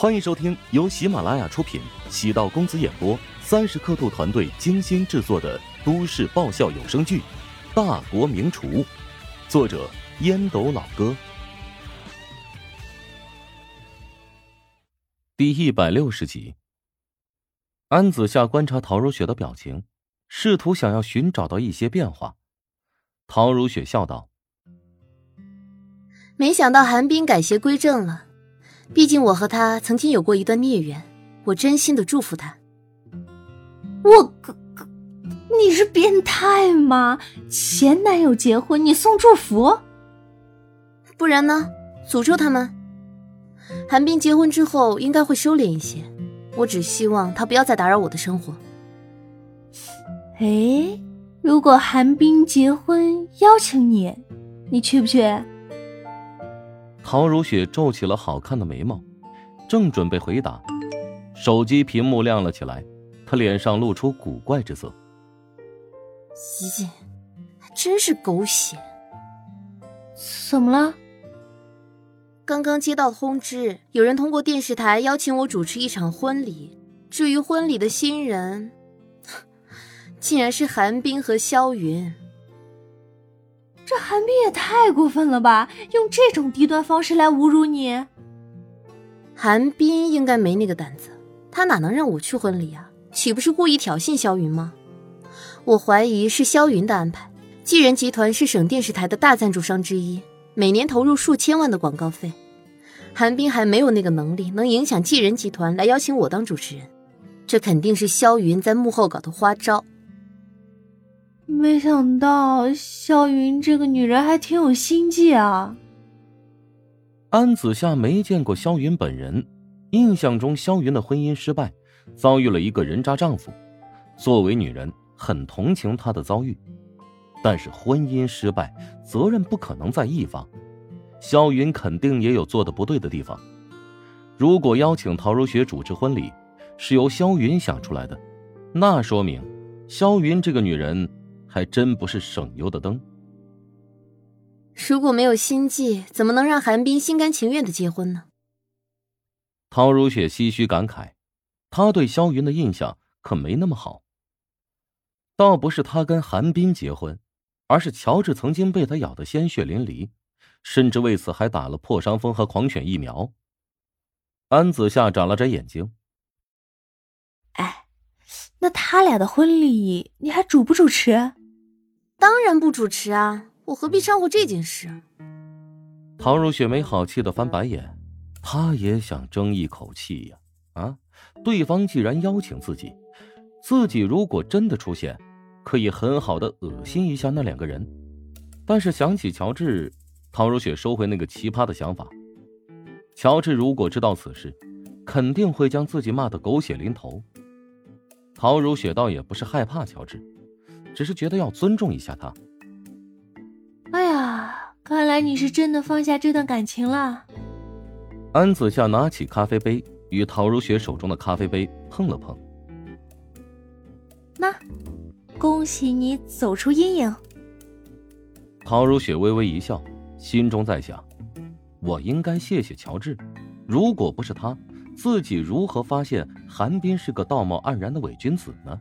欢迎收听由喜马拉雅出品、喜道公子演播、三十刻度团队精心制作的都市爆笑有声剧《大国名厨》，作者烟斗老哥，第一百六十集。安子夏观察陶如雪的表情，试图想要寻找到一些变化。陶如雪笑道：“没想到韩冰改邪归正了。”毕竟我和他曾经有过一段孽缘，我真心的祝福他。我哥哥，你是变态吗？前男友结婚你送祝福？不然呢？诅咒他们？韩冰结婚之后应该会收敛一些，我只希望他不要再打扰我的生活。哎，如果韩冰结婚邀请你，你去不去？陶如雪皱起了好看的眉毛，正准备回答，手机屏幕亮了起来，她脸上露出古怪之色。咦，还真是狗血！怎么了？刚刚接到通知，有人通过电视台邀请我主持一场婚礼。至于婚礼的新人，竟然是韩冰和萧云。这韩冰也太过分了吧！用这种低端方式来侮辱你。韩冰应该没那个胆子，他哪能让我去婚礼啊？岂不是故意挑衅萧云吗？我怀疑是萧云的安排。继人集团是省电视台的大赞助商之一，每年投入数千万的广告费。韩冰还没有那个能力能影响继人集团来邀请我当主持人，这肯定是萧云在幕后搞的花招。没想到萧云这个女人还挺有心计啊！安子夏没见过萧云本人，印象中萧云的婚姻失败，遭遇了一个人渣丈夫。作为女人，很同情她的遭遇，但是婚姻失败，责任不可能在一方，萧云肯定也有做的不对的地方。如果邀请陶如雪主持婚礼是由萧云想出来的，那说明萧云这个女人。还真不是省油的灯。如果没有心计，怎么能让韩冰心甘情愿的结婚呢？陶如雪唏嘘感慨，她对萧云的印象可没那么好。倒不是他跟韩冰结婚，而是乔治曾经被他咬得鲜血淋漓，甚至为此还打了破伤风和狂犬疫苗。安子夏眨了眨眼睛，哎，那他俩的婚礼你还主不主持？当然不主持啊！我何必掺和这件事？陶如雪没好气的翻白眼，她也想争一口气呀！啊，对方既然邀请自己，自己如果真的出现，可以很好的恶心一下那两个人。但是想起乔治，陶如雪收回那个奇葩的想法。乔治如果知道此事，肯定会将自己骂得狗血淋头。陶如雪倒也不是害怕乔治。只是觉得要尊重一下他。哎呀，看来你是真的放下这段感情了。安子夏拿起咖啡杯，与陶如雪手中的咖啡杯碰了碰。那，恭喜你走出阴影。陶如雪微微一笑，心中在想：我应该谢谢乔治，如果不是他，自己如何发现韩冰是个道貌岸然的伪君子呢？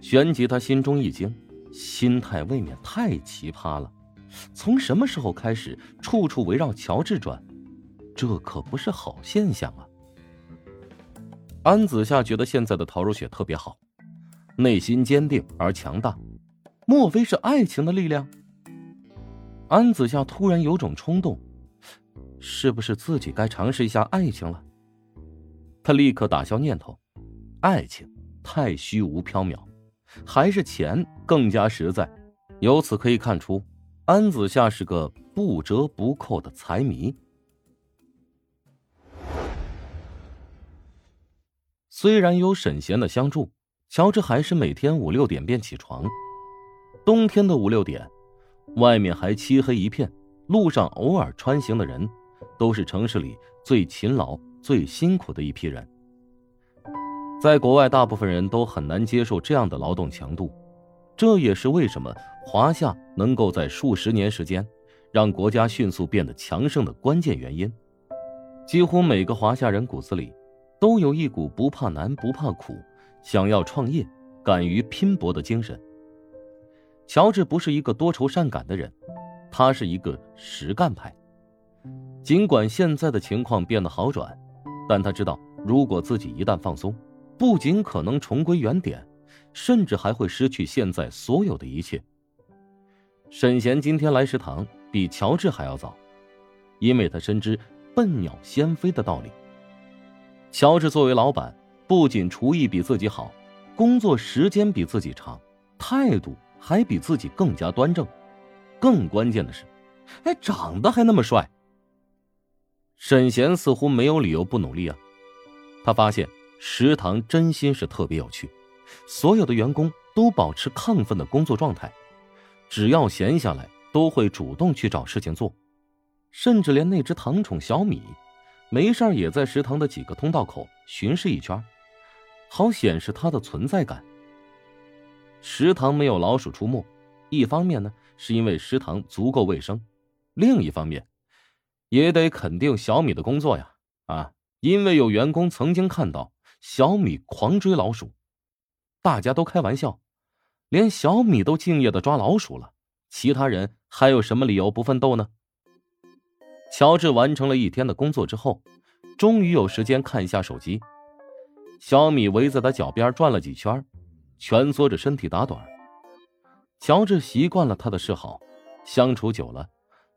旋即，他心中一惊，心态未免太奇葩了。从什么时候开始，处处围绕乔治转？这可不是好现象啊！安子夏觉得现在的陶如雪特别好，内心坚定而强大。莫非是爱情的力量？安子夏突然有种冲动，是不是自己该尝试一下爱情了？他立刻打消念头，爱情太虚无缥缈。还是钱更加实在，由此可以看出，安子夏是个不折不扣的财迷。虽然有沈贤的相助，乔治还是每天五六点便起床。冬天的五六点，外面还漆黑一片，路上偶尔穿行的人，都是城市里最勤劳、最辛苦的一批人。在国外，大部分人都很难接受这样的劳动强度，这也是为什么华夏能够在数十年时间让国家迅速变得强盛的关键原因。几乎每个华夏人骨子里，都有一股不怕难、不怕苦，想要创业、敢于拼搏的精神。乔治不是一个多愁善感的人，他是一个实干派。尽管现在的情况变得好转，但他知道，如果自己一旦放松，不仅可能重归原点，甚至还会失去现在所有的一切。沈贤今天来食堂比乔治还要早，因为他深知。笨鸟先飞的道理。乔治作为老板，不仅厨艺比自己好，工作时间比自己长，态度还比自己更加端正。更关键的是，哎，长得还那么帅。沈贤似乎没有理由不努力啊。他发现食堂真心是特别有趣，所有的员工都保持亢奋的工作状态，只要闲下来，都会主动去找事情做。甚至连那只糖宠小米，没事也在食堂的几个通道口巡视一圈，好显示它的存在感。食堂没有老鼠出没，一方面呢是因为食堂足够卫生，另一方面，也得肯定小米的工作呀啊！因为有员工曾经看到小米狂追老鼠，大家都开玩笑，连小米都敬业的抓老鼠了，其他人还有什么理由不奋斗呢？乔治完成了一天的工作之后，终于有时间看一下手机。小米围在他脚边转了几圈，蜷缩着身体打盹。乔治习惯了他的示好，相处久了，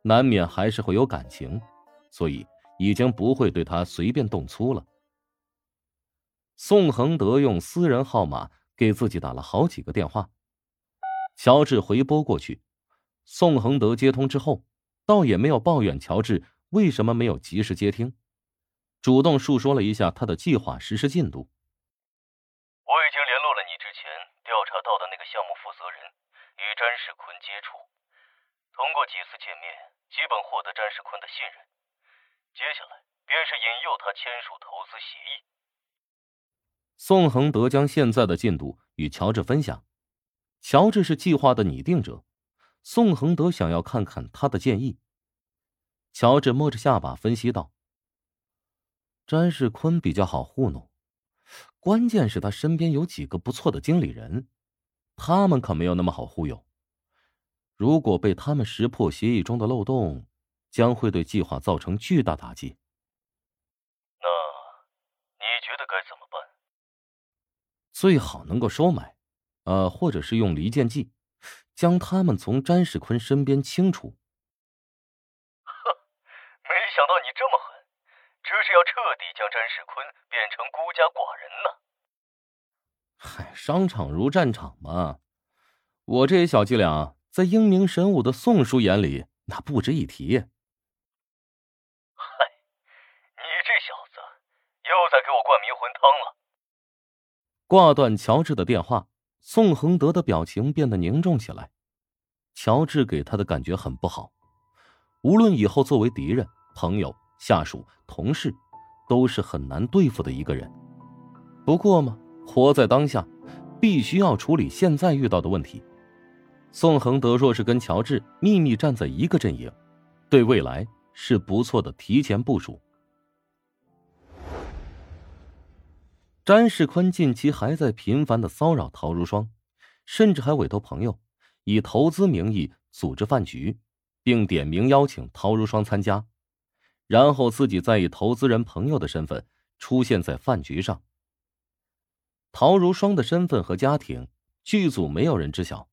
难免还是会有感情，所以已经不会对他随便动粗了。宋恒德用私人号码给自己打了好几个电话，乔治回拨过去，宋恒德接通之后。倒也没有抱怨乔治为什么没有及时接听，主动述说了一下他的计划实施进度。我已经联络了你之前调查到的那个项目负责人，与詹世坤接触，通过几次见面，基本获得詹世坤的信任。接下来便是引诱他签署投资协议。宋恒德将现在的进度与乔治分享，乔治是计划的拟定者。宋恒德想要看看他的建议。乔治摸着下巴分析道：“詹世坤比较好糊弄，关键是他身边有几个不错的经理人，他们可没有那么好忽悠。如果被他们识破协议中的漏洞，将会对计划造成巨大打击。那你觉得该怎么办？最好能够收买，呃，或者是用离间计。”将他们从詹世坤身边清除。哼，没想到你这么狠，这是要彻底将詹世坤变成孤家寡人呢。嗨，商场如战场嘛，我这些小伎俩在英明神武的宋叔眼里那不值一提。嗨，你这小子又在给我灌迷魂汤了。挂断乔治的电话。宋恒德的表情变得凝重起来，乔治给他的感觉很不好。无论以后作为敌人、朋友、下属、同事，都是很难对付的一个人。不过嘛，活在当下，必须要处理现在遇到的问题。宋恒德若是跟乔治秘密站在一个阵营，对未来是不错的提前部署。詹世坤近期还在频繁的骚扰陶如霜，甚至还委托朋友以投资名义组织饭局，并点名邀请陶如霜参加，然后自己再以投资人朋友的身份出现在饭局上。陶如霜的身份和家庭，剧组没有人知晓，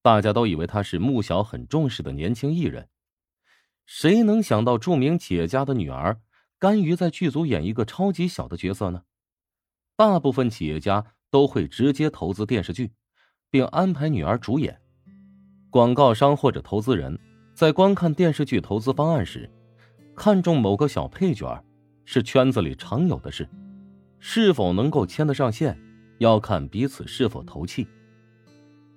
大家都以为她是穆小很重视的年轻艺人。谁能想到著名企业家的女儿甘于在剧组演一个超级小的角色呢？大部分企业家都会直接投资电视剧，并安排女儿主演。广告商或者投资人，在观看电视剧投资方案时，看中某个小配角，是圈子里常有的事。是否能够牵得上线，要看彼此是否投契。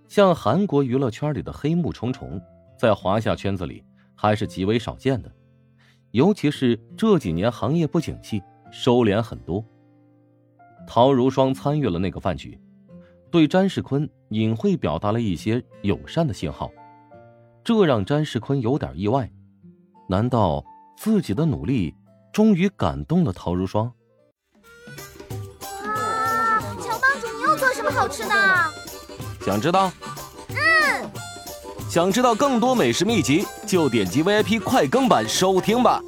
像韩国娱乐圈里的黑幕重重，在华夏圈子里还是极为少见的。尤其是这几年行业不景气，收敛很多。陶如霜参与了那个饭局，对詹世坤隐晦表达了一些友善的信号，这让詹世坤有点意外。难道自己的努力终于感动了陶如霜。哇，乔帮主，你又做什么好吃的？想知道？嗯。想知道更多美食秘籍，就点击 VIP 快更版收听吧。